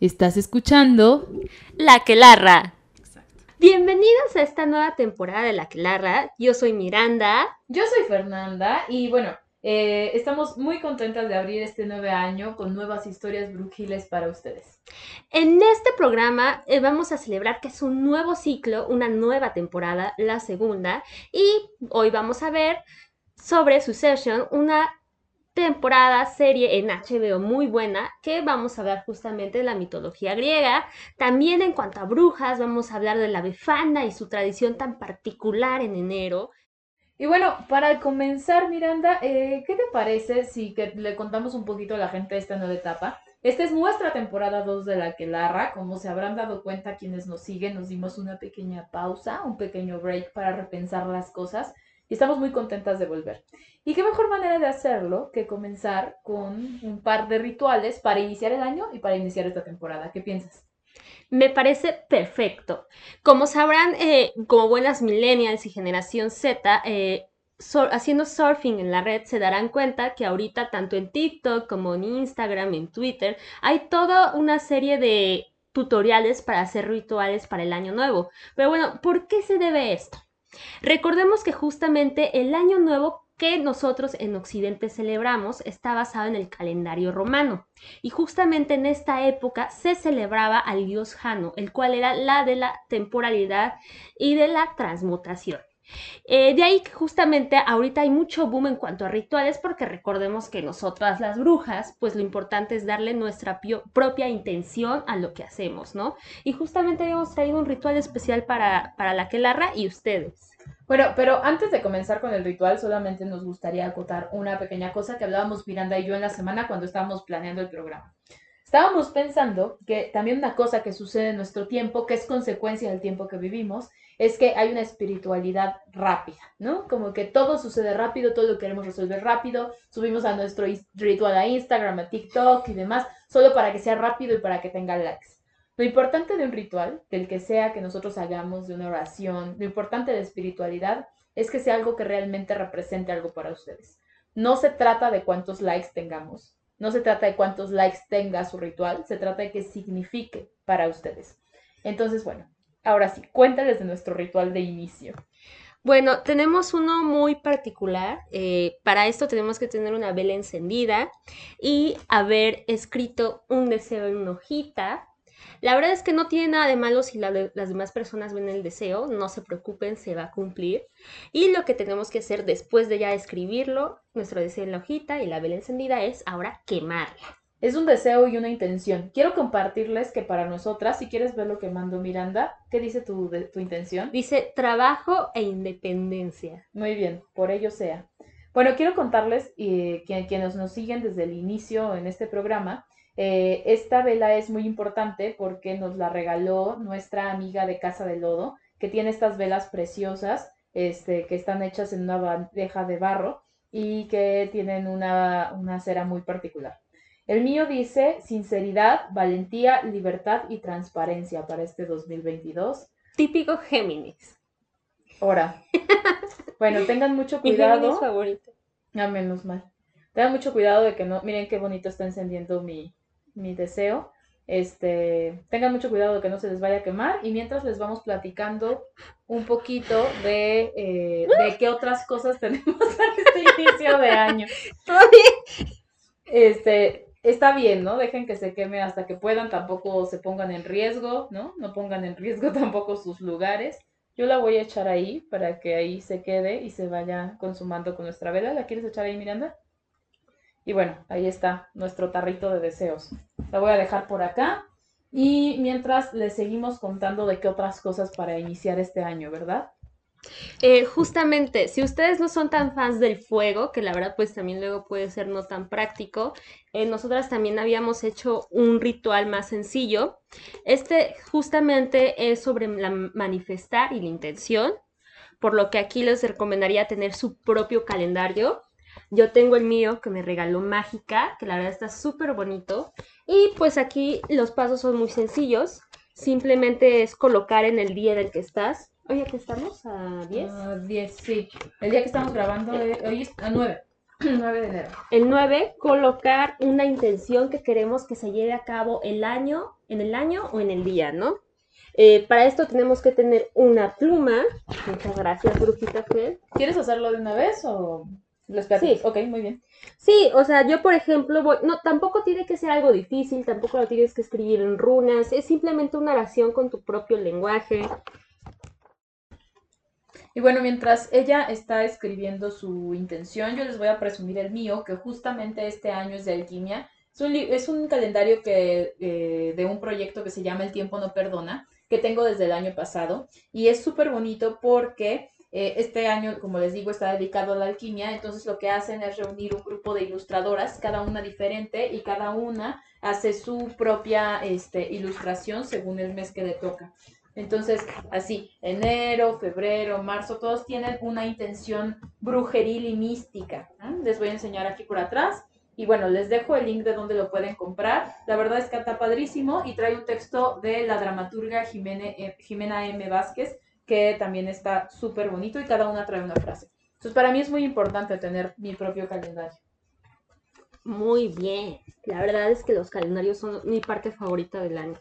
Estás escuchando La Quelarra. Bienvenidos a esta nueva temporada de La Quelarra. Yo soy Miranda. Yo soy Fernanda y bueno, eh, estamos muy contentas de abrir este nuevo año con nuevas historias brujiles para ustedes. En este programa eh, vamos a celebrar que es un nuevo ciclo, una nueva temporada, la segunda, y hoy vamos a ver sobre Succession, una temporada, serie en HBO muy buena, que vamos a hablar justamente de la mitología griega. También en cuanto a brujas, vamos a hablar de la befana y su tradición tan particular en enero. Y bueno, para comenzar, Miranda, eh, ¿qué te parece si le contamos un poquito a la gente esta nueva etapa? Esta es nuestra temporada 2 de la que larra. Como se habrán dado cuenta quienes nos siguen, nos dimos una pequeña pausa, un pequeño break para repensar las cosas y estamos muy contentas de volver. ¿Y qué mejor manera de hacerlo que comenzar con un par de rituales para iniciar el año y para iniciar esta temporada? ¿Qué piensas? Me parece perfecto. Como sabrán, eh, como buenas millennials y generación Z, eh, haciendo surfing en la red se darán cuenta que ahorita tanto en TikTok como en Instagram, en Twitter, hay toda una serie de tutoriales para hacer rituales para el año nuevo. Pero bueno, ¿por qué se debe esto? Recordemos que justamente el año nuevo que nosotros en Occidente celebramos está basado en el calendario romano. Y justamente en esta época se celebraba al dios Jano, el cual era la de la temporalidad y de la transmutación. Eh, de ahí que justamente ahorita hay mucho boom en cuanto a rituales porque recordemos que nosotras las brujas, pues lo importante es darle nuestra propia intención a lo que hacemos, ¿no? Y justamente hemos traído un ritual especial para, para la Quelarra y ustedes. Bueno, pero antes de comenzar con el ritual, solamente nos gustaría acotar una pequeña cosa que hablábamos Miranda y yo en la semana cuando estábamos planeando el programa. Estábamos pensando que también una cosa que sucede en nuestro tiempo, que es consecuencia del tiempo que vivimos, es que hay una espiritualidad rápida, ¿no? Como que todo sucede rápido, todo lo queremos resolver rápido, subimos a nuestro ritual a Instagram, a TikTok y demás, solo para que sea rápido y para que tenga likes. Lo importante de un ritual, del que sea que nosotros hagamos, de una oración, lo importante de espiritualidad es que sea algo que realmente represente algo para ustedes. No se trata de cuántos likes tengamos, no se trata de cuántos likes tenga su ritual, se trata de que signifique para ustedes. Entonces, bueno, ahora sí, cuéntales de nuestro ritual de inicio. Bueno, tenemos uno muy particular. Eh, para esto tenemos que tener una vela encendida y haber escrito un deseo en una hojita la verdad es que no tiene nada de malo si las demás personas ven el deseo, no se preocupen, se va a cumplir. Y lo que tenemos que hacer después de ya escribirlo, nuestro deseo en la hojita y la vela encendida es ahora quemarla. Es un deseo y una intención. Quiero compartirles que para nosotras, si quieres ver lo que mando Miranda, ¿qué dice tu, tu intención? Dice trabajo e independencia. Muy bien, por ello sea. Bueno, quiero contarles y que quienes nos siguen desde el inicio en este programa, eh, esta vela es muy importante porque nos la regaló nuestra amiga de Casa de Lodo, que tiene estas velas preciosas, este, que están hechas en una bandeja de barro y que tienen una, una cera muy particular. El mío dice sinceridad, valentía, libertad y transparencia para este 2022. Típico Géminis. Ahora. bueno, tengan mucho cuidado. Mi Géminis favorito. A menos mal. Tengan mucho cuidado de que no. Miren qué bonito está encendiendo mi, mi deseo. Este, tengan mucho cuidado de que no se les vaya a quemar y mientras les vamos platicando un poquito de, eh, de qué otras cosas tenemos en este inicio de año. Este, está bien, ¿no? Dejen que se queme hasta que puedan, tampoco se pongan en riesgo, ¿no? No pongan en riesgo tampoco sus lugares. Yo la voy a echar ahí para que ahí se quede y se vaya consumando con nuestra vela. ¿La quieres echar ahí, Miranda? Y bueno, ahí está nuestro tarrito de deseos. La voy a dejar por acá. Y mientras les seguimos contando de qué otras cosas para iniciar este año, ¿verdad? Eh, justamente, si ustedes no son tan fans del fuego, que la verdad pues también luego puede ser no tan práctico, eh, nosotras también habíamos hecho un ritual más sencillo. Este justamente es sobre la manifestar y la intención, por lo que aquí les recomendaría tener su propio calendario yo tengo el mío que me regaló Mágica, que la verdad está súper bonito. Y pues aquí los pasos son muy sencillos. Simplemente es colocar en el día en el que estás. Oye, ¿qué estamos? ¿A 10? A 10, sí. El día que estamos grabando, hoy es a 9. 9 de enero. El 9, colocar una intención que queremos que se lleve a cabo el año en el año o en el día, ¿no? Eh, para esto tenemos que tener una pluma. Muchas gracias, Brujita Fe. ¿Quieres hacerlo de una vez o lo Sí. Ok, muy bien. Sí, o sea, yo por ejemplo, voy, no, tampoco tiene que ser algo difícil, tampoco lo tienes que escribir en runas, es simplemente una oración con tu propio lenguaje. Y bueno, mientras ella está escribiendo su intención, yo les voy a presumir el mío, que justamente este año es de alquimia. Es un, es un calendario que, eh, de un proyecto que se llama El tiempo no perdona, que tengo desde el año pasado. Y es súper bonito porque eh, este año, como les digo, está dedicado a la alquimia. Entonces lo que hacen es reunir un grupo de ilustradoras, cada una diferente, y cada una hace su propia este, ilustración según el mes que le toca. Entonces, así, enero, febrero, marzo, todos tienen una intención brujeril y mística. Les voy a enseñar aquí por atrás. Y bueno, les dejo el link de donde lo pueden comprar. La verdad es que está padrísimo y trae un texto de la dramaturga eh, Jimena M. Vázquez, que también está súper bonito y cada una trae una frase. Entonces, para mí es muy importante tener mi propio calendario. Muy bien. La verdad es que los calendarios son mi parte favorita del año.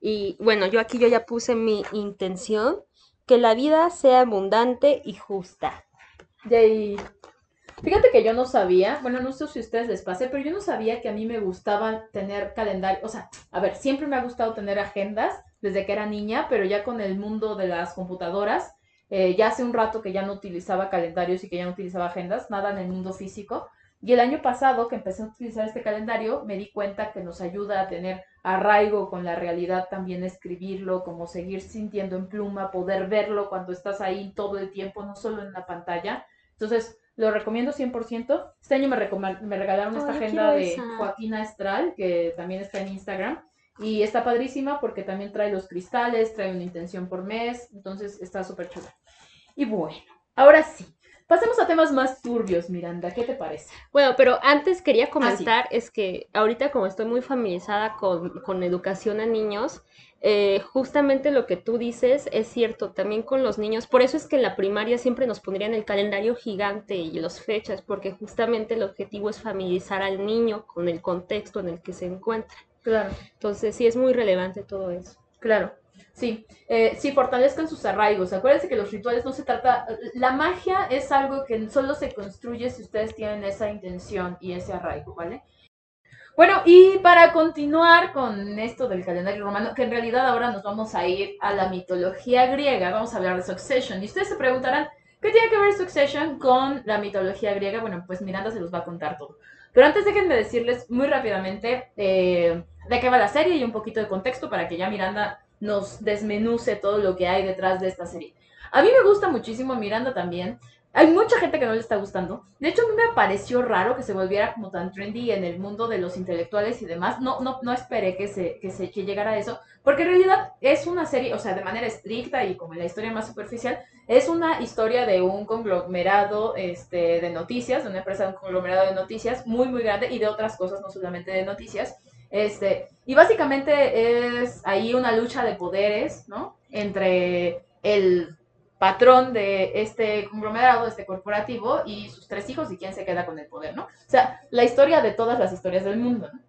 Y bueno, yo aquí yo ya puse mi intención, que la vida sea abundante y justa. Yay. Fíjate que yo no sabía, bueno, no sé si a ustedes les pase, pero yo no sabía que a mí me gustaba tener calendario, o sea, a ver, siempre me ha gustado tener agendas desde que era niña, pero ya con el mundo de las computadoras, eh, ya hace un rato que ya no utilizaba calendarios y que ya no utilizaba agendas, nada en el mundo físico. Y el año pasado que empecé a utilizar este calendario, me di cuenta que nos ayuda a tener arraigo con la realidad, también escribirlo, como seguir sintiendo en pluma, poder verlo cuando estás ahí todo el tiempo, no solo en la pantalla. Entonces, lo recomiendo 100%. Este año me, me regalaron esta agenda de Joaquina Estral, que también está en Instagram. Y está padrísima porque también trae los cristales, trae una intención por mes, entonces está súper chula. Y bueno, ahora sí, Pasemos a temas más turbios, Miranda, ¿qué te parece? Bueno, pero antes quería ah, comentar, es que ahorita como estoy muy familiarizada con, educación a niños, eh, justamente lo que tú dices es cierto, también con los niños, por eso es que en la primaria siempre nos pondrían el calendario gigante y las fechas, porque justamente el objetivo es familiarizar al niño con el contexto en el que se encuentra. Claro. Entonces sí es muy relevante todo eso. Claro. Sí, eh, sí, fortalezcan sus arraigos. Acuérdense que los rituales no se trata. La magia es algo que solo se construye si ustedes tienen esa intención y ese arraigo, ¿vale? Bueno, y para continuar con esto del calendario romano, que en realidad ahora nos vamos a ir a la mitología griega, vamos a hablar de Succession. Y ustedes se preguntarán, ¿qué tiene que ver Succession con la mitología griega? Bueno, pues Miranda se los va a contar todo. Pero antes déjenme decirles muy rápidamente eh, de qué va la serie y un poquito de contexto para que ya Miranda nos desmenuce todo lo que hay detrás de esta serie. A mí me gusta muchísimo Miranda también. Hay mucha gente que no le está gustando. De hecho, a mí me pareció raro que se volviera como tan trendy en el mundo de los intelectuales y demás. No, no, no esperé que se, que se que llegara a eso. Porque en realidad es una serie, o sea, de manera estricta y como la historia más superficial, es una historia de un conglomerado este, de noticias, de una empresa de un conglomerado de noticias muy, muy grande y de otras cosas, no solamente de noticias este, y básicamente es ahí una lucha de poderes, ¿no? Entre el patrón de este conglomerado, este corporativo, y sus tres hijos y quién se queda con el poder, ¿no? O sea, la historia de todas las historias del mundo, ¿no?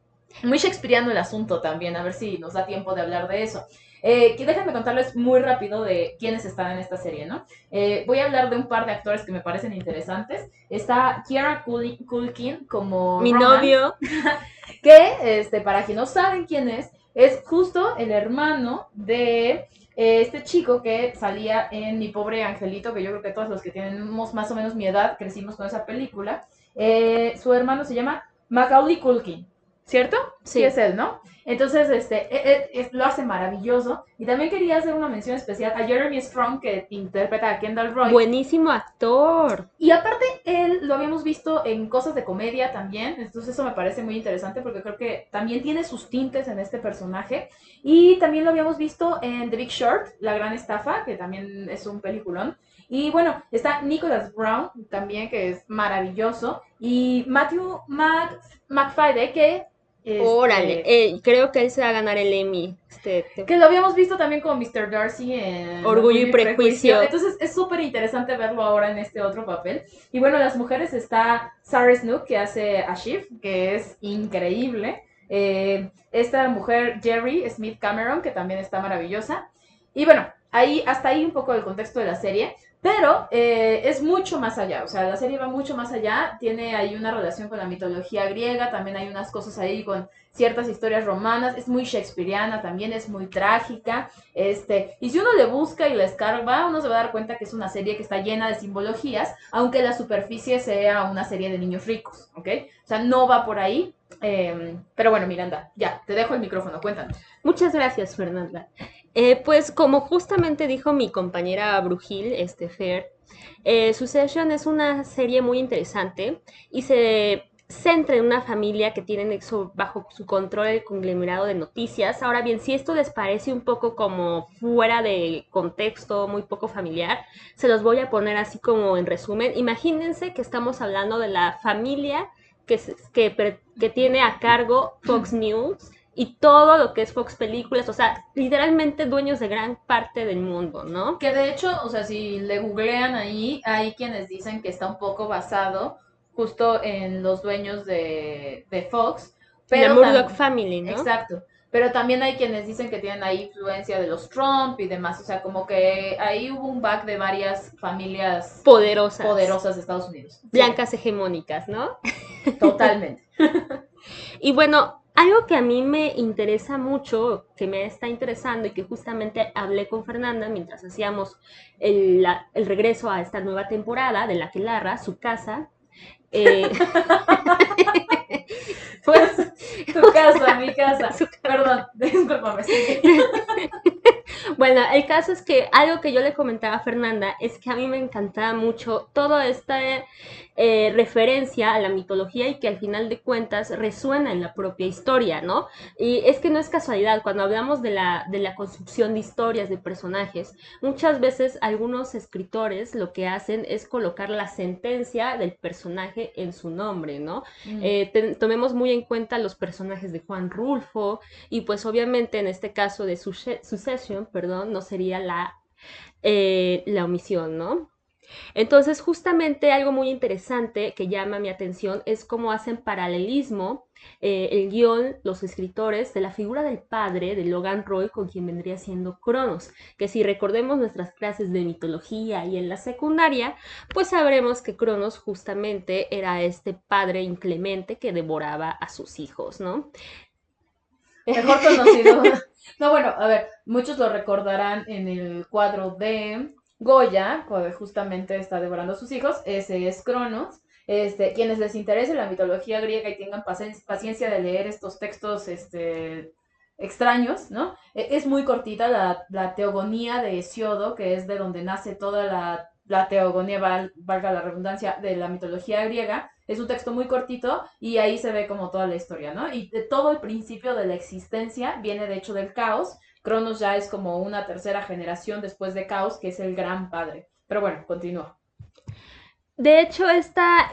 Muy shakespeariano el asunto también, a ver si nos da tiempo de hablar de eso. Eh, déjenme contarles muy rápido de quiénes están en esta serie, ¿no? Eh, voy a hablar de un par de actores que me parecen interesantes. Está Kiara Culkin como... Mi novio. que, este, para quien no saben quién es, es justo el hermano de este chico que salía en Mi Pobre Angelito, que yo creo que todos los que tenemos más o menos mi edad crecimos con esa película. su hermano se llama Macaulay Culkin. ¿Cierto? Sí. es él, ¿no? Entonces, este, e, e, lo hace maravilloso. Y también quería hacer una mención especial a Jeremy Strong, que interpreta a Kendall Roy. Buenísimo actor. Y aparte, él lo habíamos visto en cosas de comedia también. Entonces, eso me parece muy interesante porque creo que también tiene sus tintes en este personaje. Y también lo habíamos visto en The Big Short, La Gran Estafa, que también es un peliculón. Y bueno, está Nicholas Brown también, que es maravilloso. Y Matthew McFadden, que este, Órale, eh, creo que él se va a ganar el Emmy. Este, que lo habíamos visto también con Mr. Darcy en Orgullo y Prejuicio. Entonces es súper interesante verlo ahora en este otro papel. Y bueno, las mujeres está Sarah Snook, que hace a Shiv, que es increíble. eh, esta mujer Jerry Smith Cameron, que también está maravillosa. Y bueno, ahí, hasta ahí un poco el contexto de la serie. Pero eh, es mucho más allá, o sea, la serie va mucho más allá, tiene ahí una relación con la mitología griega, también hay unas cosas ahí con ciertas historias romanas, es muy shakespeariana, también es muy trágica, este, y si uno le busca y le escarba, uno se va a dar cuenta que es una serie que está llena de simbologías, aunque la superficie sea una serie de niños ricos, ¿ok? O sea, no va por ahí, em, pero bueno, Miranda, ya, te dejo el micrófono, cuéntanos. Muchas gracias, Fernanda. Eh, pues como justamente dijo mi compañera Brujil, este Fer, eh, Succession es una serie muy interesante y se centra en una familia que tiene bajo su control el conglomerado de noticias. Ahora bien, si esto les parece un poco como fuera de contexto, muy poco familiar, se los voy a poner así como en resumen. Imagínense que estamos hablando de la familia que, que, que tiene a cargo Fox News y todo lo que es Fox Películas, o sea, literalmente dueños de gran parte del mundo, ¿no? Que de hecho, o sea, si le googlean ahí, hay quienes dicen que está un poco basado justo en los dueños de, Fox. Pero la Murdoch Family, ¿no? Exacto. Pero también hay quienes dicen que tienen ahí influencia de los Trump y demás. O sea, como que ahí hubo un back de varias familias poderosas, poderosas de Estados Unidos. Blancas hegemónicas, ¿no? Totalmente. y bueno, algo que a mí me interesa mucho, que me está interesando y que justamente hablé con Fernanda mientras hacíamos el, regreso a esta nueva temporada de La Quelarra, su casa. Eh, pues, tu casa, mi casa. Perdón, discúlpame. Bueno, el caso es que algo que yo le comentaba a Fernanda es que a mí me encantaba mucho toda esta eh, referencia a la mitología y que al final de cuentas resuena en la propia historia, ¿no? Y es que no es casualidad, cuando hablamos de la, de la construcción de historias, de personajes, muchas veces algunos escritores lo que hacen es colocar la sentencia del personaje en su nombre, ¿no? Mm. Eh, tomemos muy en cuenta los personajes de Juan Rulfo y pues obviamente en este caso de Succession, perdón, no sería la, eh, la omisión, ¿no? Entonces, justamente algo muy interesante que llama mi atención es cómo hacen paralelismo eh, el guion, los escritores, de la figura del padre de Logan Roy con quien vendría siendo Cronos, que si recordemos nuestras clases de mitología y en la secundaria, pues sabremos que Cronos justamente era este padre inclemente que devoraba a sus hijos, ¿no? Mejor conocido. no, bueno, a ver, muchos lo recordarán en el cuadro de Goya, cuando justamente está devorando a sus hijos, ese es Cronos. Este, quienes les interese la mitología griega y tengan paciencia de leer estos textos este, extraños, ¿no? E, es muy cortita la, la, teogonía de Hesiodo, que es de donde nace toda la, la teogonía, valga la redundancia, de la mitología griega. Es un texto muy cortito y ahí se ve como toda la historia, ¿no? Y de todo el principio de la existencia viene de hecho del caos. Cronos ya es como una tercera generación después de Caos, que es el gran padre. Pero bueno, continúa. De hecho, esta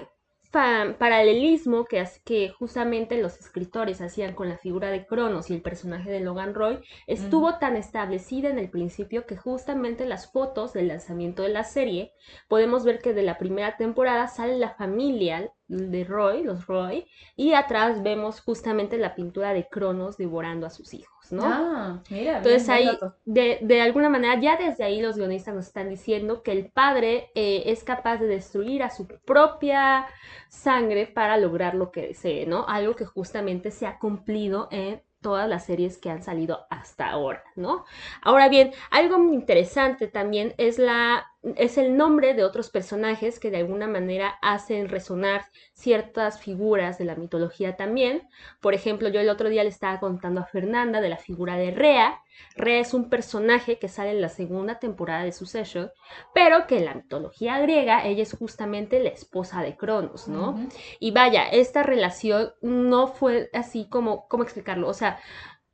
paralelismo que, que justamente los escritores hacían con la figura de Cronos y el personaje de Logan Roy estuvo tan establecida en el principio que justamente las fotos del lanzamiento de la serie podemos ver que de la primera temporada sale la familia de Roy, los Roy, y atrás vemos justamente la pintura de Cronos devorando a sus hijos. ¿No? Ah, mira. Entonces ahí, de, de, alguna manera, ya desde ahí los guionistas nos están diciendo que el padre eh, es capaz de destruir a su propia sangre para lograr lo que desee, ¿no? Algo que justamente se ha cumplido en todas las series que han salido hasta ahora, ¿no? Ahora bien, algo muy interesante también es la es el nombre de otros personajes que de alguna manera hacen resonar ciertas figuras de la mitología también. Por ejemplo, yo el otro día le estaba contando a Fernanda de la figura de Rea. Rea es un personaje que sale en la segunda temporada de Succession, pero que en la mitología griega ella es justamente la esposa de Cronos, ¿no? Y vaya, esta relación no fue así como, ¿cómo explicarlo? O sea,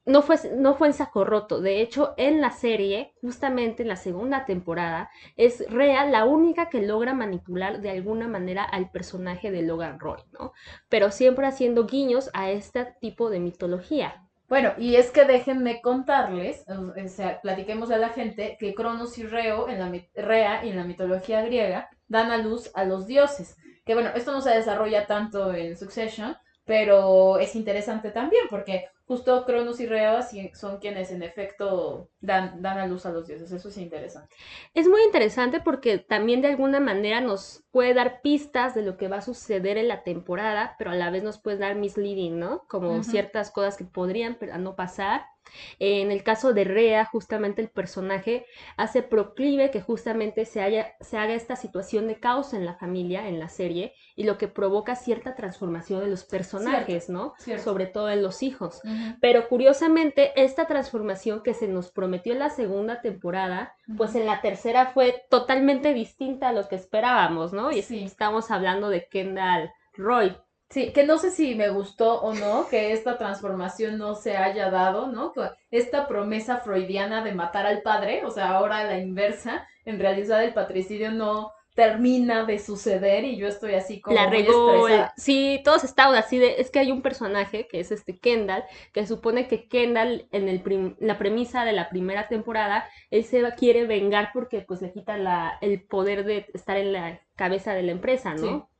no fue, no fue en saco roto. De hecho, en la serie, justamente en la segunda temporada, es Rhea la única que logra manipular de alguna manera al personaje de Logan Roy, ¿no? Pero siempre haciendo guiños a este tipo de mitología. Bueno, y es que déjenme contarles, o sea, platiquemos a la gente que Cronos y Reo en la, Rea y en la mitología griega dan a luz a los dioses. Que bueno, esto no se desarrolla tanto en Succession, pero es interesante también porque justo Cronos y Rea son quienes en efecto dan, dan a luz a los dioses. Eso es interesante. Es muy interesante porque también de alguna manera nos puede dar pistas de lo que va a suceder en la temporada, pero a la vez nos puede dar misleading, ¿no? Como ciertas cosas que podrían no pasar en el caso de Rea, justamente el personaje hace proclive que justamente se, haya, se haga esta situación de caos en la familia, en la serie, y lo que provoca cierta transformación de los personajes, ¿no? Sobre todo en los hijos. Pero curiosamente, esta transformación que se nos prometió en la segunda temporada, pues en la tercera fue totalmente distinta a lo que esperábamos, ¿no? Y estamos hablando de Kendall Roy. Sí, que no sé si me gustó o no que esta transformación no se haya dado, ¿no? Esta promesa freudiana de matar al padre, o sea, ahora la inversa, en realidad el patricidio no termina de suceder y yo estoy así como la regó, sí, todos estaban así de, es que hay un personaje que es este Kendall, que supone que Kendall en el la premisa de la primera temporada, él se quiere vengar porque pues le quita la, el poder de estar en la cabeza de la empresa, ¿no?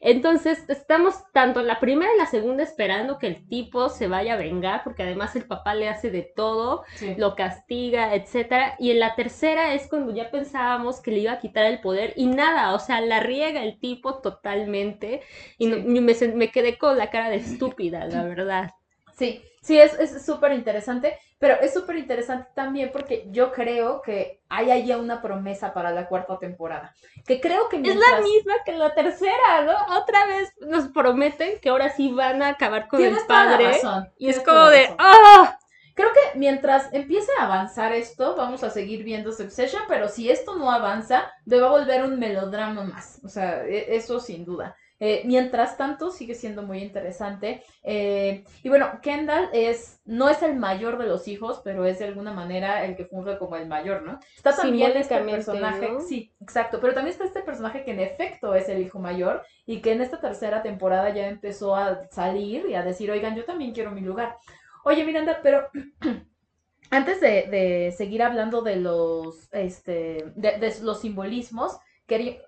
Entonces, estamos tanto en la primera y la segunda esperando que el tipo se vaya a vengar, porque además el papá le hace de todo, lo castiga, etcétera. Y en la tercera es cuando ya pensábamos que le iba a quitar el poder y nada, o sea, la riega el tipo totalmente. Y me, me quedé con la cara de estúpida, la verdad. Sí, sí, es súper interesante, pero es súper interesante también porque yo creo que hay ahí una promesa para la cuarta temporada. Que creo que Es la misma que la tercera, ¿no? Otra vez nos prometen que ahora sí van a acabar con el padre. y es como de ¡ah! Creo que mientras empiece a avanzar esto, vamos a seguir viendo Succession, pero si esto no avanza, debe volver un melodrama más. O sea, e, eso sin duda. Eh, mientras tanto, sigue siendo muy interesante. Eh, y bueno, Kendall es, no es el mayor de los hijos, pero es de alguna manera el que funge como el mayor, ¿no? Está también este personaje, sí, exacto, pero también está este personaje que en efecto es el hijo mayor y que en esta tercera temporada ya empezó a salir y a decir, oigan, yo también quiero mi lugar. Oye, Miranda, pero antes de, seguir hablando de los, este, de los simbolismos,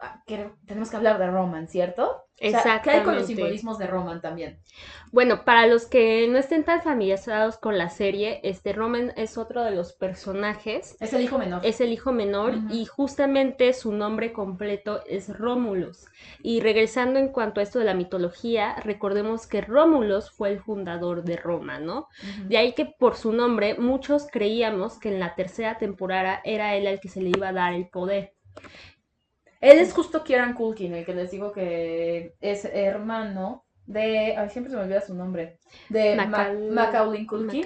Ah, tenemos que hablar de Roman, ¿cierto? Exacto. ¿Qué hay con los simbolismos de Roman también? Bueno, para los que no estén tan familiarizados con la serie, este Roman es otro de los personajes. Es el hijo menor. Es el hijo menor y justamente su nombre completo es Rómulos. Y regresando en cuanto a esto de la mitología, recordemos que Rómulos fue el fundador de Roma, ¿no? De ahí que por su nombre muchos creíamos que en la tercera temporada era él el que se le iba a dar el poder. Él es justo Kieran Culkin, el que les digo que es hermano de. Ay, siempre se me olvida su nombre. De Macaulay Culkin.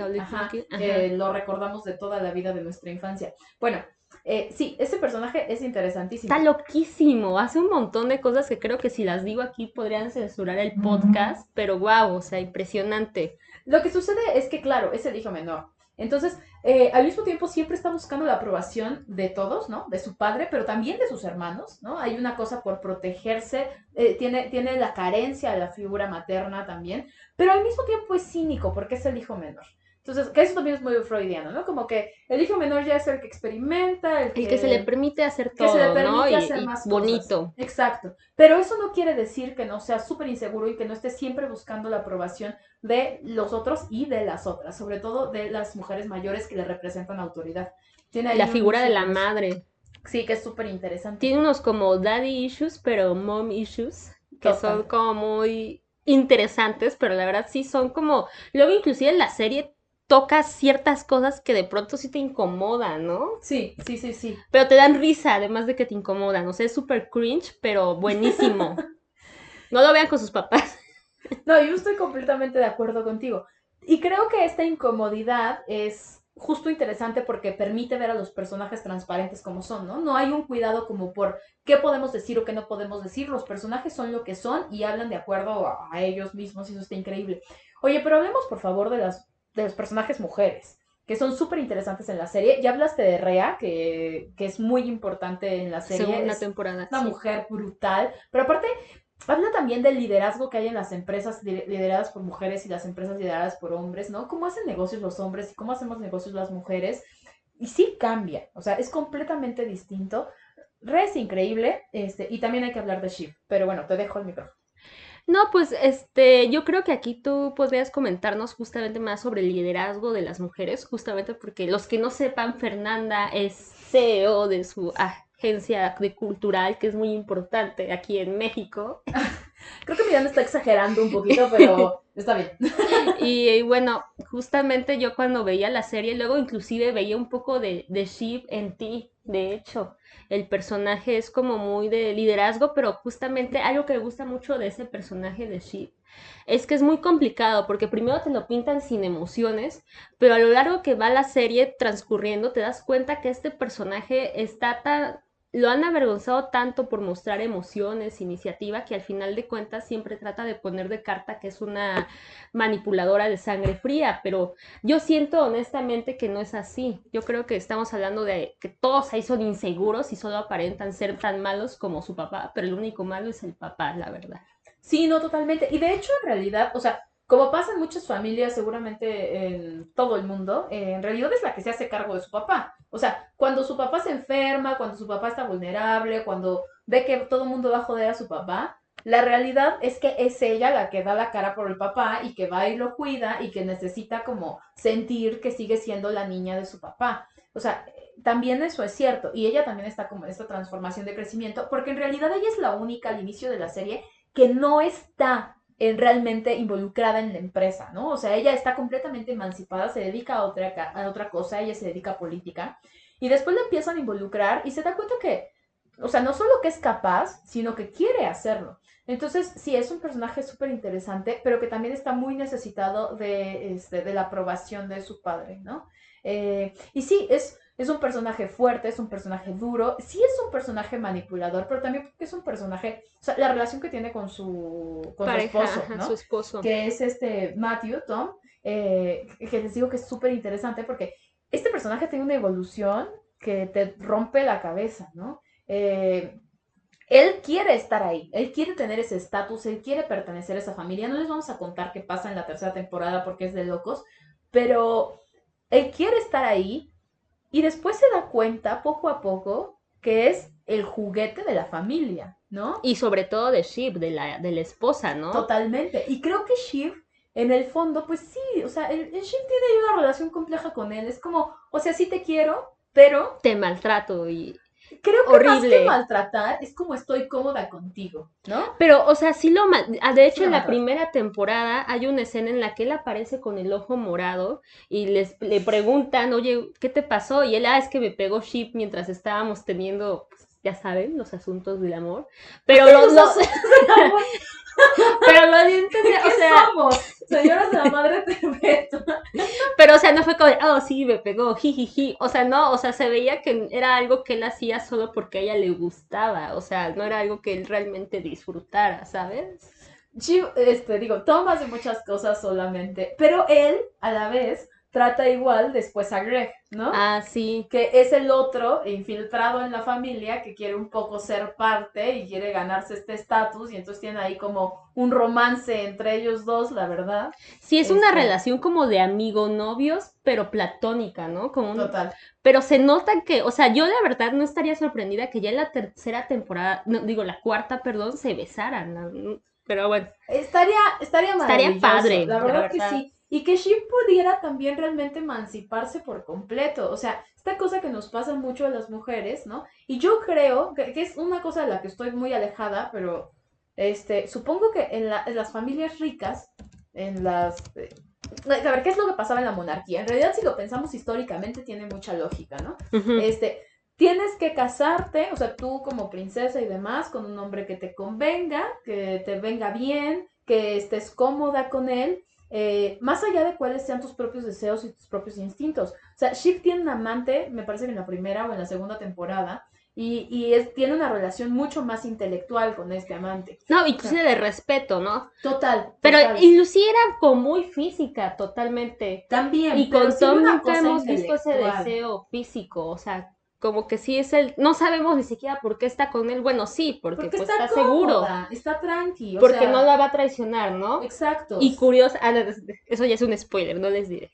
Que lo recordamos de toda la vida de nuestra infancia. Bueno. Eh, sí, ese personaje es interesantísimo. Está loquísimo, hace un montón de cosas que creo que si las digo aquí podrían censurar el podcast, pero wow, o sea, impresionante. Lo que sucede es que, claro, es el hijo menor. Entonces, eh, al mismo tiempo siempre está buscando la aprobación de todos, ¿no? De su padre, pero también de sus hermanos, ¿no? Hay una cosa por protegerse, eh, tiene, tiene la carencia de la figura materna también, pero al mismo tiempo es cínico porque es el hijo menor. Entonces, que eso también es muy freudiano, ¿no? Como que el hijo menor ya es el que experimenta, el que, se le permite hacer todo, se le permite ¿no? hacer más bonito. Exacto. Pero eso no quiere decir que no sea súper inseguro y que no esté siempre buscando la aprobación de los otros y de las otras, sobre todo de las mujeres mayores que le representan autoridad. Tiene la figura de la madre. Sí, que es súper interesante. Tiene unos como daddy issues, pero mom issues, que son como muy interesantes, pero la verdad sí son como, luego inclusive en la serie tocas ciertas cosas que de pronto sí te incomodan, ¿no? Sí, sí, sí, sí. Pero te dan risa, además de que te incomodan. O sea, es súper cringe, pero buenísimo. no lo vean con sus papás. no, yo estoy completamente de acuerdo contigo. Y creo que esta incomodidad es justo interesante porque permite ver a los personajes transparentes como son, ¿no? No hay un cuidado como por qué podemos decir o qué no podemos decir. Los personajes son lo que son y hablan de acuerdo a, a ellos mismos y eso está increíble. Oye, pero hablemos por favor de las de los personajes mujeres, que son súper interesantes en la serie. Ya hablaste de Rea, que, es muy importante en la serie. Segunda temporada. Una mujer brutal, pero aparte habla también del liderazgo que hay en las empresas lideradas por mujeres y las empresas lideradas por hombres, ¿no? Cómo hacen negocios los hombres y cómo hacemos negocios las mujeres. Y sí cambia, o sea, es completamente distinto. Rea es increíble, este, y también hay que hablar de Shiv, pero bueno, te dejo el micrófono. No, pues este, yo creo que aquí tú podrías comentarnos justamente más sobre el liderazgo de las mujeres, justamente porque los que no sepan, Fernanda es CEO de su agencia de cultural, que es muy importante aquí en México. Creo que Miranda está exagerando un poquito, pero está bien. Y, bueno, justamente yo cuando veía la serie, luego inclusive veía un poco de, de Shiv en ti, de hecho el personaje es como muy de liderazgo, pero justamente algo que me gusta mucho de ese personaje de Sheep es que es muy complicado porque primero te lo pintan sin emociones, pero a lo largo que va la serie transcurriendo te das cuenta que este personaje está tan lo han avergonzado tanto por mostrar emociones, iniciativa, que al final de cuentas siempre trata de poner de carta que es una manipuladora de sangre fría, pero yo siento honestamente que no es así. Yo creo que estamos hablando de que todos ahí son inseguros y solo aparentan ser tan malos como su papá, pero el único malo es el papá, la verdad. Sí, no, totalmente. Y de hecho, en realidad, o sea, como pasa en muchas familias, seguramente en todo el mundo, eh, en realidad es la que se hace cargo de su papá. O sea, cuando su papá se enferma, cuando su papá está vulnerable, cuando ve que todo el mundo va a joder a su papá, la realidad es que es ella la que da la cara por el papá y que va y lo cuida y que necesita como sentir que sigue siendo la niña de su papá. O sea, también eso es cierto. Y ella también está como en esta transformación de crecimiento, porque en realidad ella es la única al inicio de la serie que no está en realmente involucrada en la empresa, ¿no? O sea, ella está completamente emancipada, se dedica a otra, cosa, ella se dedica a política, y después le empiezan a involucrar y se da cuenta que, o sea, no solo que es capaz, sino que quiere hacerlo. Entonces, sí, es un personaje súper interesante, pero que también está muy necesitado de, este, de la aprobación de su padre, ¿no? Eh, y sí, es, es un personaje fuerte, es un personaje duro, sí es un personaje manipulador, pero también es un personaje, o sea, la relación que tiene con su, con su esposo, ¿no? su esposo, que es este Matthew, Tom, eh, que les digo que es súper interesante porque este personaje tiene una evolución que te rompe la cabeza, ¿no? Eh, él quiere estar ahí, él quiere tener ese estatus, él quiere pertenecer a esa familia. No les vamos a contar qué pasa en la tercera temporada porque es de locos, pero él quiere estar ahí y después se da cuenta poco a poco que es el juguete de la familia, ¿no? Y sobre todo de Shiv, de la, de la esposa, ¿no? Totalmente. Y creo que Shiv, en el fondo, pues sí, o sea, el, Shiv tiene una relación compleja con él. Es como, o sea, sí te quiero, pero... Te maltrato y, Creo que más que maltratar es como estoy cómoda contigo, ¿no? Pero, o sea, sí lo mal... Ah, de hecho, en la primera temporada hay una escena en la que él aparece con el ojo morado y les le preguntan, oye, ¿qué te pasó? Y él, ah, es que me pegó ship mientras estábamos teniendo, pues, ya saben, los asuntos del amor. Pero los, los... Pero lo di o sea, somos? Señoras de la madre perpetua. Pero, o sea, no fue como, oh, sí, me pegó, jijiji. O sea, no, o sea, se veía que era algo que él hacía solo porque a ella le gustaba. O sea, no era algo que él realmente disfrutara, ¿sabes? este, digo, Tom hace muchas cosas solamente, pero él, a la vez, trata igual después a Greg, ¿no? Ah, sí. Que es el otro infiltrado en la familia que quiere un poco ser parte y quiere ganarse este estatus y entonces tiene ahí como un romance entre ellos dos, la verdad. Sí, es una este relación como de amigo-novios, pero platónica, ¿no? Como Total. Pero se nota que, o sea, yo la verdad no estaría sorprendida que ya en la tercera temporada, no, digo, la cuarta, perdón, se besaran. Pero bueno. Estaría, estaría maravilloso. Estaría padre. La verdad, la verdad. que sí y que Shiv pudiera también realmente emanciparse por completo. O sea, esta cosa que nos pasa mucho a las mujeres, ¿no? Y yo creo que, es una cosa de la que estoy muy alejada, pero este, supongo que en, las familias ricas, en las... Eh, a ver, ¿qué es lo que pasaba en la monarquía? En realidad, si lo pensamos históricamente, tiene mucha lógica, ¿no? Este, tienes que casarte, o sea, tú como princesa y demás, con un hombre que te convenga, que te venga bien, que estés cómoda con él, eh, más allá de cuáles sean tus propios deseos y tus propios instintos. O sea, Shiv tiene un amante, me parece que en la primera o en la segunda temporada, y, y es, tiene una relación mucho más intelectual con este amante. No, inclusive de respeto, ¿no? Total. Pero inclusive era como muy física, totalmente. También. Y con Tom nunca hemos visto ese deseo físico, o sea, como que sí es el, no sabemos ni siquiera por qué está con él, bueno, sí, porque, pues, está, seguro. Está tranquilo. porque no la va a traicionar, ¿no? Exacto. Y curioso, ah, eso ya es un spoiler, no les diré.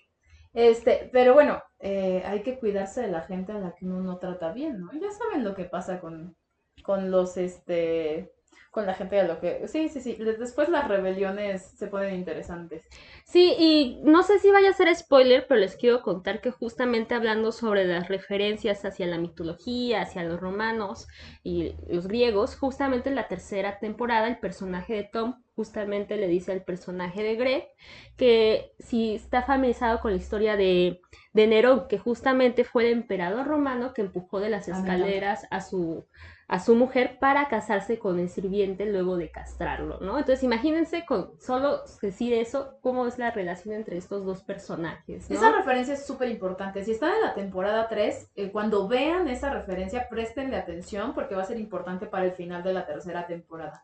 Este, pero bueno, eh, hay que cuidarse de la gente a la que uno no trata bien, ¿no? Ya saben lo que pasa con, con los, este, con la gente de lo que... Sí, sí, sí. Después las rebeliones se ponen interesantes. Sí, y no sé si vaya a ser spoiler, pero les quiero contar que justamente hablando sobre las referencias hacia la mitología, hacia los romanos y los griegos, justamente en la tercera temporada el personaje de Tom justamente le dice al personaje de Greg que si está familiarizado con la historia de, de Nerón, que justamente fue el emperador romano que empujó de las escaleras a su, a su mujer para casarse con el sirviente luego de castrarlo, ¿no? Entonces imagínense con solo decir eso, cómo es la relación entre estos dos personajes. Esa referencia es súper importante. Si están en la temporada 3, eh, cuando vean esa referencia, prestenle atención porque va a ser importante para el final de la tercera temporada.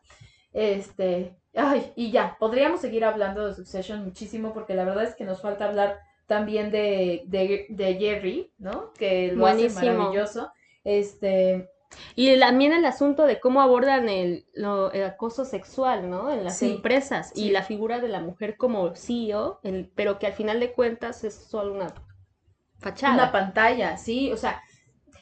Este, ay, y ya, podríamos seguir hablando de Succession muchísimo porque la verdad es que nos falta hablar también de, de, Jerry, ¿no? Que lo hace maravilloso. Este, y también el asunto de cómo abordan el, acoso sexual, ¿no? En las empresas y la figura de la mujer como CEO, pero que al final de cuentas es solo una fachada. Una pantalla, sí, o sea,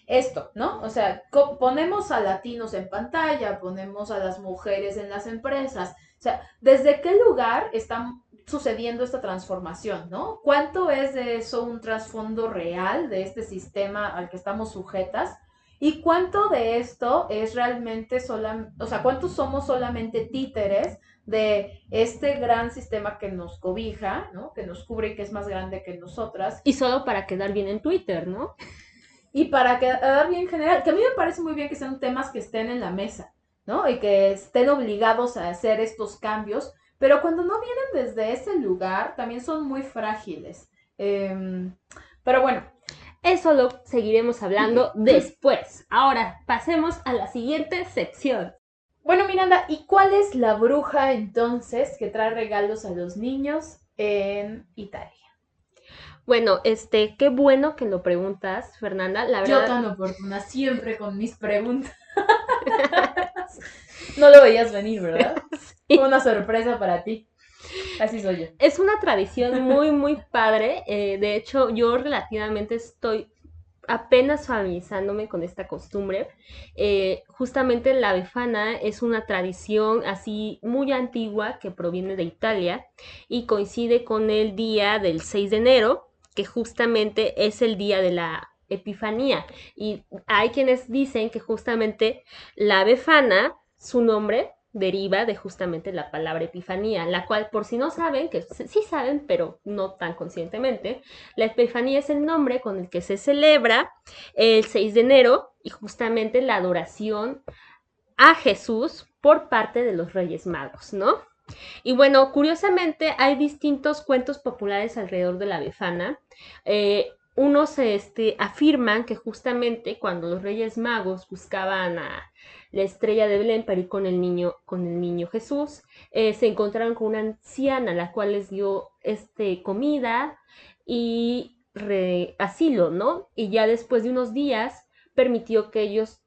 esto, ¿no? O sea, ponemos a latinos en pantalla, ponemos a las mujeres en las empresas, o sea, ¿desde qué lugar está sucediendo esta transformación, ¿no? ¿Cuánto es de eso un trasfondo real de este sistema al que estamos sujetas? ¿Y cuánto de esto es realmente solamente, o sea, cuántos somos solamente títeres de este gran sistema que nos cobija, ¿no? Que nos cubre y que es más grande que nosotras. Y solo para quedar bien en Twitter, ¿no? Y para quedar bien en general, que a mí me parece muy bien que sean temas que estén en la mesa, ¿no? Y que estén obligados a hacer estos cambios, pero cuando no vienen desde ese lugar, también son muy frágiles. Em, pero bueno, eso lo seguiremos hablando después. Ahora, pasemos a la siguiente sección. Bueno, Miranda, ¿y cuál es la bruja entonces que trae regalos a los niños en Italia? Bueno, este, qué bueno que lo preguntas, Fernanda. La verdad... Yo tan oportuna siempre con mis preguntas. no lo veías venir, ¿verdad? Fue una sorpresa para ti. Así soy yo. Es una tradición muy, muy padre. Eh, de hecho, yo relativamente estoy apenas familiarizándome con esta costumbre. Eh, justamente la befana es una tradición así muy antigua que proviene de Italia y coincide con el día del 6 de enero, que justamente es el día de la Epifanía. Y hay quienes dicen que justamente la befana, su nombre deriva de justamente la palabra epifanía, la cual por si no saben, que sí saben, pero no tan conscientemente, la epifanía es el nombre con el que se celebra el 6 de enero y justamente la adoración a Jesús por parte de los Reyes Magos, ¿no? Y bueno, curiosamente hay distintos cuentos populares alrededor de la befana. Eh, unos este, afirman que justamente cuando los Reyes Magos buscaban a la estrella de Belén para ir con el niño, Jesús. Eh, se encontraron con una anciana, la cual les dio este, comida y asilo, ¿no? Y ya después de unos días permitió que ellos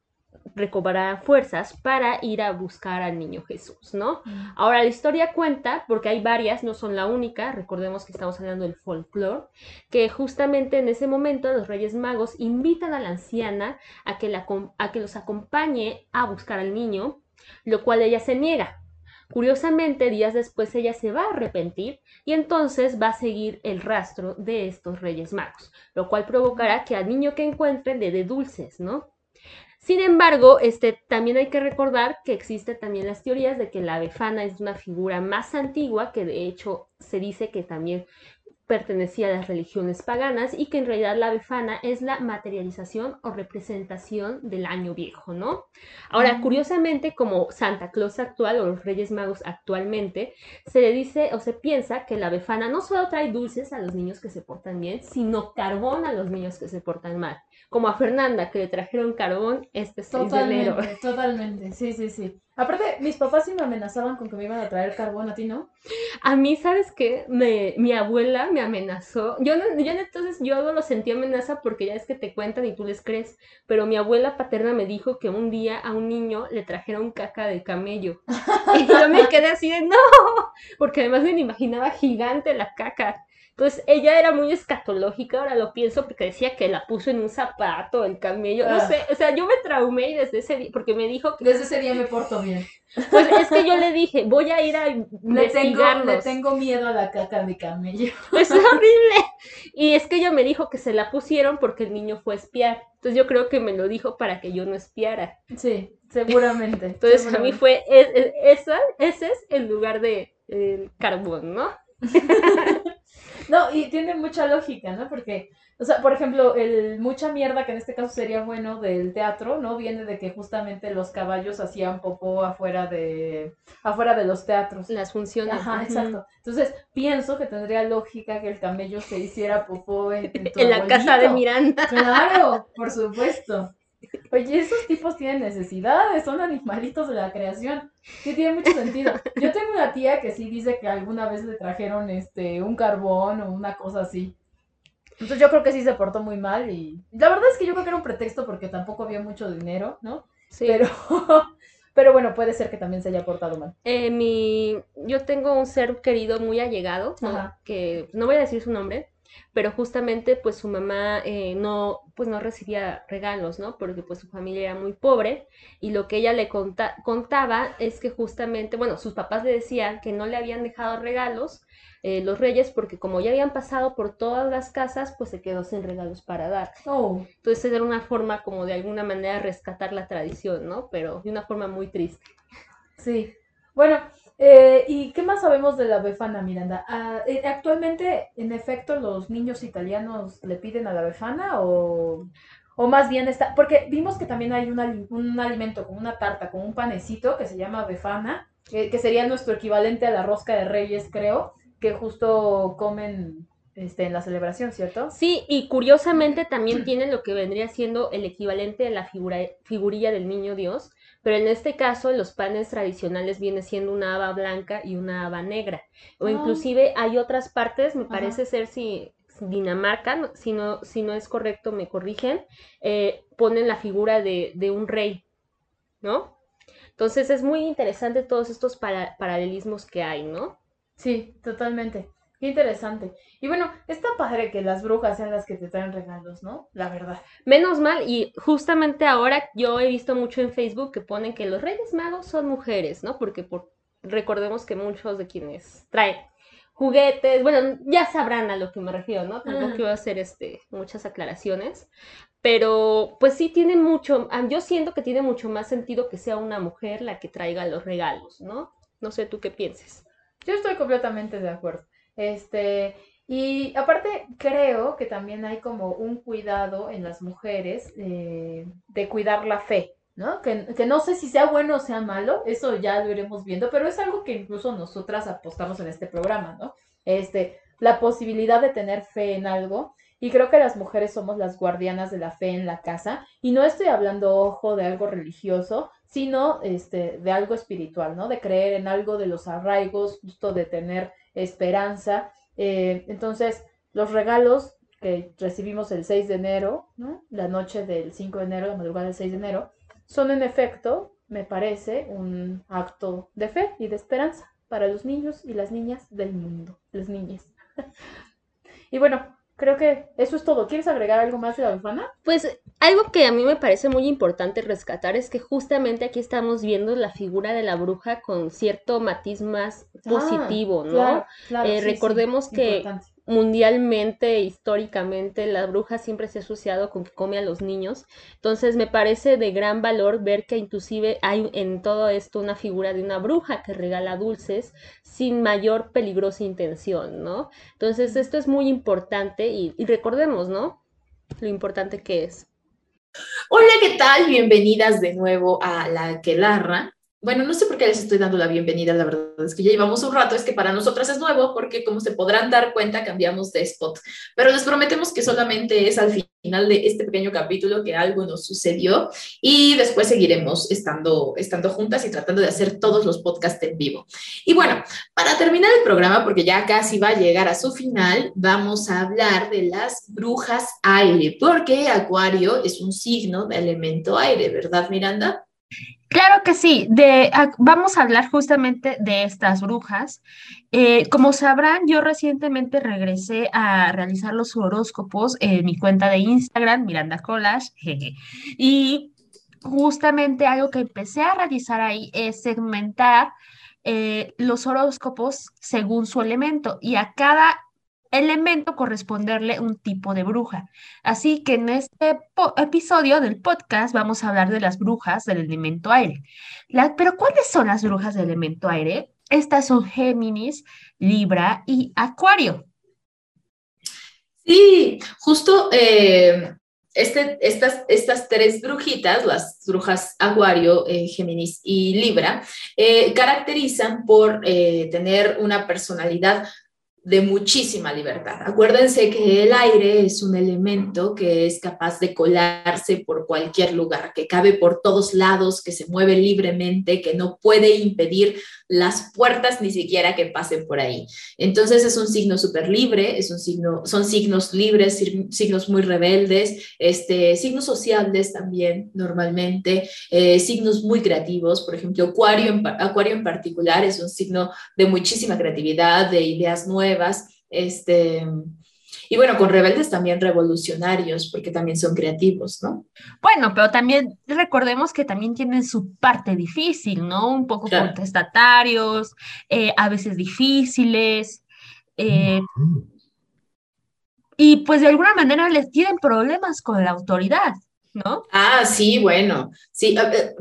recobrarán fuerzas para ir a buscar al niño Jesús, ¿no? Mm. Ahora la historia cuenta, porque hay varias, no son la única, recordemos que estamos hablando del folclore, que justamente en ese momento los Reyes Magos invitan a la anciana a que, la, a que los acompañe a buscar al niño, lo cual ella se niega. Curiosamente, días después ella se va a arrepentir y entonces va a seguir el rastro de estos Reyes Magos, lo cual provocará que al niño que encuentren le dé dulces, ¿no? Sin embargo, este, también hay que recordar que existen también las teorías de que la befana es una figura más antigua, que de hecho se dice que también pertenecía a las religiones paganas y que en realidad la befana es la materialización o representación del año viejo, ¿no? Ahora, curiosamente, como Santa Claus actual o los Reyes Magos actualmente, se le dice o se piensa que la befana no solo trae dulces a los niños que se portan bien, sino carbón a los niños que se portan mal como a Fernanda, que le trajeron carbón este 6 totalmente, de Totalmente, sí, sí, sí. Aparte, mis papás sí me amenazaban con que me iban a traer carbón, ¿a ti no? A mí, ¿sabes qué? Me, mi abuela me amenazó. Yo, no, yo entonces, yo no lo sentí amenaza porque ya es que te cuentan y tú les crees. Pero mi abuela paterna me dijo que un día a un niño le trajeron caca de camello. y yo me quedé así de, no, porque además me imaginaba gigante la caca. Entonces ella era muy escatológica, ahora lo pienso, porque decía que la puso en un zapato, el camello, no Ah. sé, o sea, yo me traumé y desde ese día, porque me dijo que, Desde ese día me porto bien. pues es que yo le dije, voy a ir a Le tengo, le tengo miedo a la caca de camello. Es horrible. Y es que ella me dijo que se la pusieron porque el niño fue a espiar. Entonces yo creo que me lo dijo para que yo no espiara. Sí, seguramente. Entonces a mí fue, es- es- esa, ese es el lugar de el carbón, ¿no? No, y tiene mucha lógica, ¿no? Porque, o sea, por ejemplo, el mucha mierda, que en este caso sería bueno del teatro, ¿no? Viene de que justamente los caballos hacían popó afuera de, afuera de los teatros. Las funciones. Ajá, exacto. Entonces, pienso que tendría lógica que el camello se hiciera popó en, en tu En la casa de. Miranda. Claro, por supuesto. Oye, esos tipos tienen necesidades, son animalitos de la creación. Sí, tiene mucho sentido. Yo tengo una tía que sí dice que alguna vez le trajeron este un carbón o una cosa así. Entonces yo creo que sí se portó muy mal y la verdad es que yo creo que era un pretexto porque tampoco había mucho dinero, ¿no? Sí. Pero pero bueno, puede ser que también se haya portado mal. Eh, mi, yo tengo un ser querido muy allegado, ¿no? Que no voy a decir su nombre, pero justamente pues su mamá eh, no, pues no recibía regalos, ¿no? Porque pues su familia era muy pobre y lo que ella le conta- contaba es que justamente, bueno, sus papás le decían que no le habían dejado regalos eh, los reyes porque como ya habían pasado por todas las casas, pues se quedó sin regalos para dar. Oh, Entonces era una forma como de alguna manera rescatar la tradición, ¿no? Pero de una forma muy triste. sí. Bueno, eh, ¿y qué más sabemos de la Befana, Miranda? Ah, eh, actualmente, en efecto, los niños italianos le piden a la Befana o, o más bien está, porque vimos que también hay un, un alimento como una tarta, como un panecito que se llama Befana, que, que sería nuestro equivalente a la rosca de reyes, creo, que justo comen este, en la celebración, ¿cierto? Sí, y curiosamente también tiene lo que vendría siendo el equivalente a la figura, figurilla del niño Dios, pero en este caso los panes tradicionales viene siendo una haba blanca y una haba negra. O Ah. inclusive hay otras partes, me Ajá. parece ser si Dinamarca, si no, si no es correcto me corrigen, eh, ponen la figura de, de un rey, ¿no? Entonces es muy interesante todos estos para- paralelismos que hay, ¿no? Sí, totalmente. Qué interesante. Y bueno, está padre que las brujas sean las que te traen regalos, ¿no? La verdad. Menos mal, y justamente ahora yo he visto mucho en Facebook que ponen que los Reyes Magos son mujeres, ¿no? Porque por, recordemos que muchos de quienes traen juguetes, bueno, ya sabrán a lo que me refiero, ¿no? Tampoco quiero hacer este, muchas aclaraciones, pero pues sí tiene mucho, ah, yo siento que tiene mucho más sentido que sea una mujer la que traiga los regalos, ¿no? No sé tú qué pienses. Yo estoy completamente de acuerdo. Este, y aparte creo que también hay como un cuidado en las mujeres eh, de cuidar la fe, ¿no? Que, que no sé si sea bueno o sea malo, eso ya lo iremos viendo, pero es algo que incluso nosotras apostamos en este programa, ¿no? Este, la posibilidad de tener fe en algo. Y creo que las mujeres somos las guardianas de la fe en la casa. Y no estoy hablando, ojo, de algo religioso, sino este, de algo espiritual, ¿no? De creer en algo de los arraigos, justo de tener esperanza. Eh, entonces, los regalos que recibimos el 6 de enero. La noche del 5 de enero, la madrugada del 6 de enero, son en efecto, me parece, un acto de fe y de esperanza para los niños y las niñas del mundo, las niñas. y bueno, creo que eso es todo. ¿Quieres agregar algo más de la? Pues algo que a mí me parece muy importante rescatar es que justamente aquí estamos viendo la figura de la bruja con cierto matiz más positivo, ¿no? Claro, claro, Eh, sí, sí, recordemos que importante. mundialmente, históricamente, la bruja siempre se ha asociado con que come a los niños. Entonces me parece de gran valor ver que inclusive hay en todo esto una figura de una bruja que regala dulces sin mayor peligrosa intención, ¿no? Entonces esto es muy importante y, y recordemos, ¿no? Lo importante que es. Hola, ¿qué tal? Bienvenidas de nuevo a La Aquelarra. Bueno, no sé por qué les estoy dando la bienvenida, la verdad es que ya llevamos un rato, es que para nosotras es nuevo porque como se podrán dar cuenta cambiamos de spot, pero les prometemos que solamente es al final de este pequeño capítulo que algo nos sucedió y después seguiremos estando, estando juntas y tratando de hacer todos los podcasts en vivo. Y bueno, para terminar el programa, porque ya casi va a llegar a su final, vamos a hablar de las brujas aire, porque Acuario es un signo de elemento aire, ¿verdad, Miranda? Claro que sí, vamos a hablar justamente de estas brujas. Eh, como sabrán, yo recientemente regresé a realizar los horóscopos en mi cuenta de Instagram, Miranda Collage, y justamente algo que empecé a realizar ahí es segmentar eh, los horóscopos según su elemento y a cada elemento corresponderle un tipo de bruja. Así que en este episodio del podcast vamos a hablar de las brujas del elemento aire. pero ¿cuáles son las brujas del elemento aire? Estas son Géminis, Libra y Acuario. Sí, justo eh, este, estas, estas tres brujitas, las brujas Acuario, eh, Géminis y Libra, eh, caracterizan por tener una personalidad de muchísima libertad. Acuérdense que el aire es un elemento que es capaz de colarse por cualquier lugar, que cabe por todos lados, que se mueve libremente, que no puede impedir las puertas ni siquiera que pasen por ahí. Entonces es un signo súper libre, es un signo, son signos libres, signos muy rebeldes, este, signos sociales también normalmente, eh, signos muy creativos, por ejemplo, Acuario en, Acuario en particular es un signo de muchísima creatividad, de ideas nuevas, este, y bueno, con rebeldes también revolucionarios, porque también son creativos, ¿no? Bueno, pero también recordemos que también tienen su parte difícil, ¿no? Un poco contestatarios, eh, a veces difíciles. Eh, y pues de alguna manera les tienen problemas con la autoridad. ¿No? Ah, sí, bueno, sí, eh,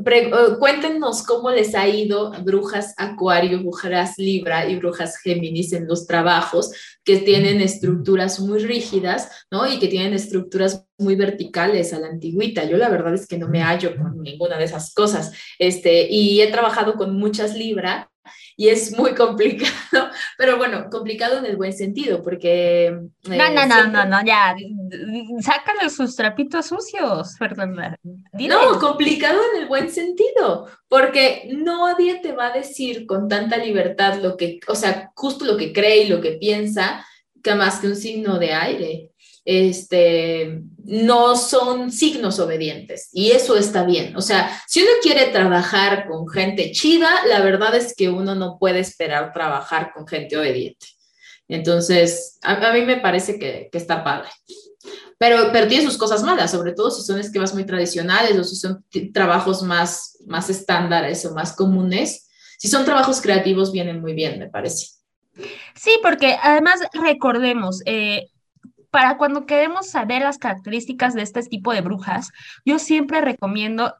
cuéntenos cómo les ha ido a Brujas Acuario, Brujas Libra y Brujas Géminis en los trabajos que tienen estructuras muy rígidas, ¿no? Y que tienen estructuras muy verticales a la antigüita. Yo la verdad es que no me hallo con ninguna de esas cosas. Este, y he trabajado con muchas Libra y es muy complicado, pero bueno, complicado en el buen sentido, porque... Eh, no, no, no, no, no, ya, sácale sus trapitos sucios, Fernanda. No, complicado en el buen sentido, porque nadie te va a decir con tanta libertad lo que, o sea, justo lo que cree y lo que piensa, que más que un signo de aire este, no son signos obedientes y eso está bien. O sea, si uno quiere trabajar con gente chida, la verdad es que uno no puede esperar trabajar con gente obediente. Entonces, a, mí me parece que, está padre. Pero, pero tiene sus cosas malas, sobre todo si son esquemas muy tradicionales o si son trabajos más, más estándares o más comunes. Si son trabajos creativos, vienen muy bien, me parece. Sí, porque además recordemos, eh, para cuando queremos saber las características de este tipo de brujas, yo siempre recomiendo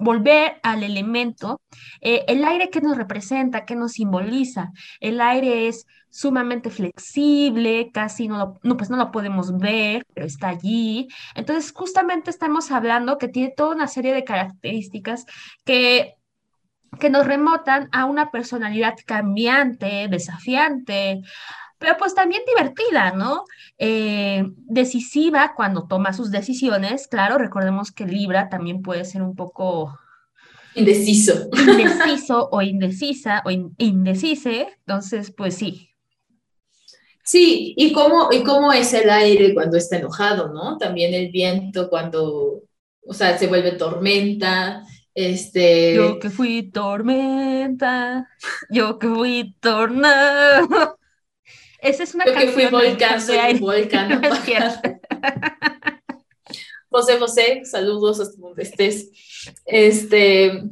volver al elemento, eh, el aire que nos representa, que nos simboliza. El aire es sumamente flexible, casi no lo, no, pues no lo podemos ver, pero está allí. Entonces, justamente estamos hablando que tiene toda una serie de características que que nos remotan a una personalidad cambiante, desafiante, pero pues también divertida, ¿no? Eh, decisiva cuando toma sus decisiones. Claro, recordemos que Libra también puede ser un poco... Indeciso. Indeciso o indecisa o indecise. Entonces, pues sí. Sí, y cómo, y cómo es el aire cuando está enojado, ¿no? También el viento cuando, o sea, se vuelve tormenta. Este... Yo que fui tormenta, yo que fui tornado. Esa es una Yo que fui volcán, soy un volcán. José José, saludos hasta donde estés. Este,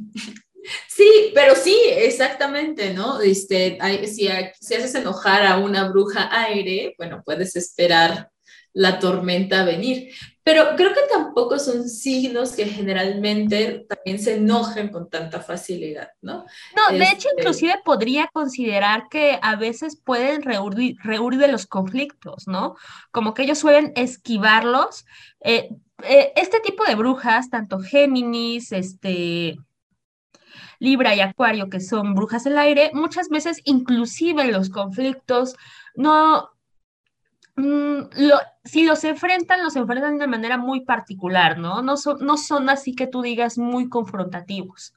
sí, pero sí, exactamente, ¿no? Este, si, si haces enojar a una bruja aire, bueno, puedes esperar la tormenta a venir. Pero creo que tampoco son signos que generalmente también se enojen con tanta facilidad, ¿no? No, de hecho, este inclusive podría considerar que a veces pueden rehuir, de los conflictos, ¿no? Como que ellos suelen esquivarlos. Eh, eh, este tipo de brujas, tanto Géminis, este, Libra y Acuario, que son brujas del aire, muchas veces inclusive los conflictos no Mm, si los enfrentan, los enfrentan de manera muy particular, ¿no? No son, no son así que tú digas muy confrontativos.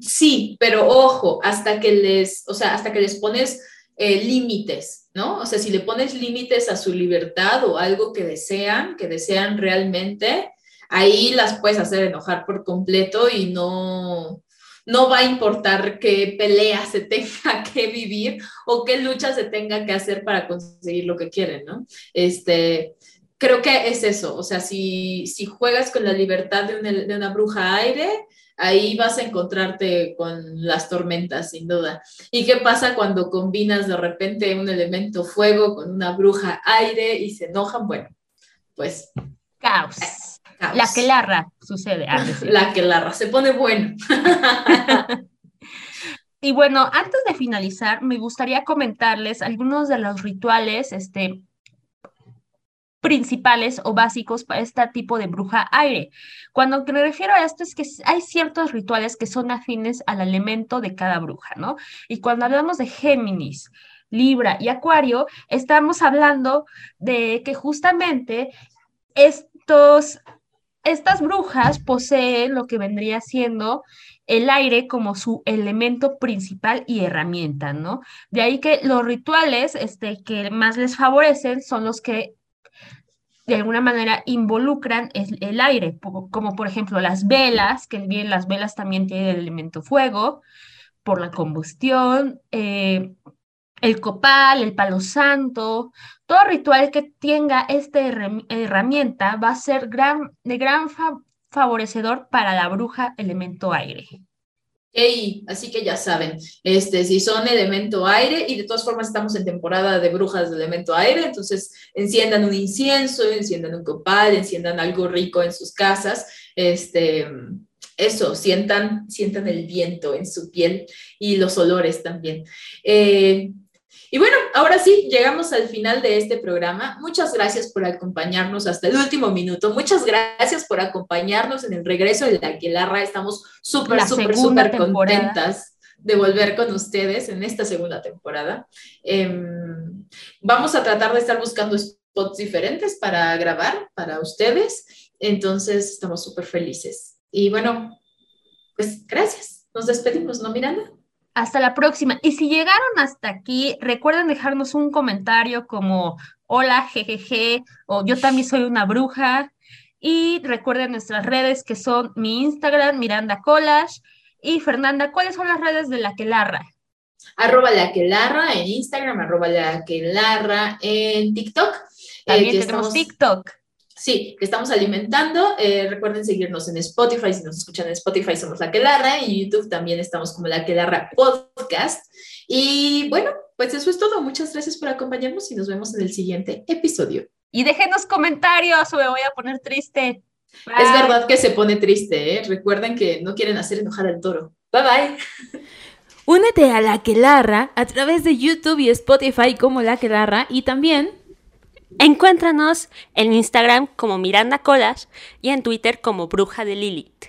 Sí, pero ojo, hasta que les, o sea, hasta que les pones eh, límites, ¿no? O sea, si le pones límites a su libertad o algo que desean, que desean realmente, ahí las puedes hacer enojar por completo y no, no va a importar qué pelea se tenga que vivir o qué lucha se tenga que hacer para conseguir lo que quieren, ¿no? Este, creo que es eso, o sea, si, si juegas con la libertad de una, de una bruja aire, ahí vas a encontrarte con las tormentas, sin duda. ¿Y qué pasa cuando combinas de repente un elemento fuego con una bruja aire y se enojan? Bueno, pues... Caos. La que larra sucede. Ah, la que larra, se pone bueno. y bueno, antes de finalizar, me gustaría comentarles algunos de los rituales este, principales o básicos para este tipo de bruja aire. Cuando me refiero a esto es que hay ciertos rituales que son afines al elemento de cada bruja, ¿no? Y cuando hablamos de Géminis, Libra y Acuario, estamos hablando de que justamente estos estas brujas poseen lo que vendría siendo el aire como su elemento principal y herramienta, ¿no? De ahí que los rituales este, que más les favorecen son los que de alguna manera involucran el, aire, como por ejemplo las velas, que bien las velas también tienen el elemento fuego, por la combustión, eh, el copal, el palo santo, todo ritual que tenga esta herramienta va a ser gran, de gran favorecedor para la bruja elemento aire. Hey, así que ya saben, este, si son elemento aire, y de todas formas estamos en temporada de brujas de elemento aire, entonces enciendan un incienso, enciendan un copal, enciendan algo rico en sus casas, este, eso, sientan, sientan el viento en su piel y los olores también. Eh, y bueno, ahora sí, llegamos al final de este programa. Muchas gracias por acompañarnos hasta el último minuto. Muchas gracias por acompañarnos en el regreso de la Aquelarra. Estamos súper, súper, súper contentas de volver con ustedes en esta segunda temporada. Em, vamos a tratar de estar buscando spots diferentes para grabar para ustedes. Entonces, estamos súper felices. Y bueno, pues gracias. Nos despedimos, ¿no, Miranda? Hasta la próxima. Y si llegaron hasta aquí, recuerden dejarnos un comentario como hola, jejeje, o yo también soy una bruja. Y recuerden nuestras redes que son mi Instagram, Miranda Collage. Y Fernanda, ¿cuáles son las redes de la Quelarra? Arroba la Quelarra en Instagram, arroba la Quelarra en TikTok. También eh, tenemos TikTok. Sí, que estamos alimentando. Eh, recuerden seguirnos en Spotify. Si nos escuchan en Spotify, somos La Quelarra. Y en YouTube también estamos como La Quelarra Podcast. Y bueno, pues eso es todo. Muchas gracias por acompañarnos y nos vemos en el siguiente episodio. Y déjenos comentarios o me voy a poner triste. Es verdad que se pone triste, ¿eh? Recuerden que no quieren hacer enojar al toro. Bye bye. Únete a La Quelarra a través de YouTube y Spotify como La Quelarra y también Encuéntranos en Instagram como Miranda Colas y en Twitter como Bruja de Lilith.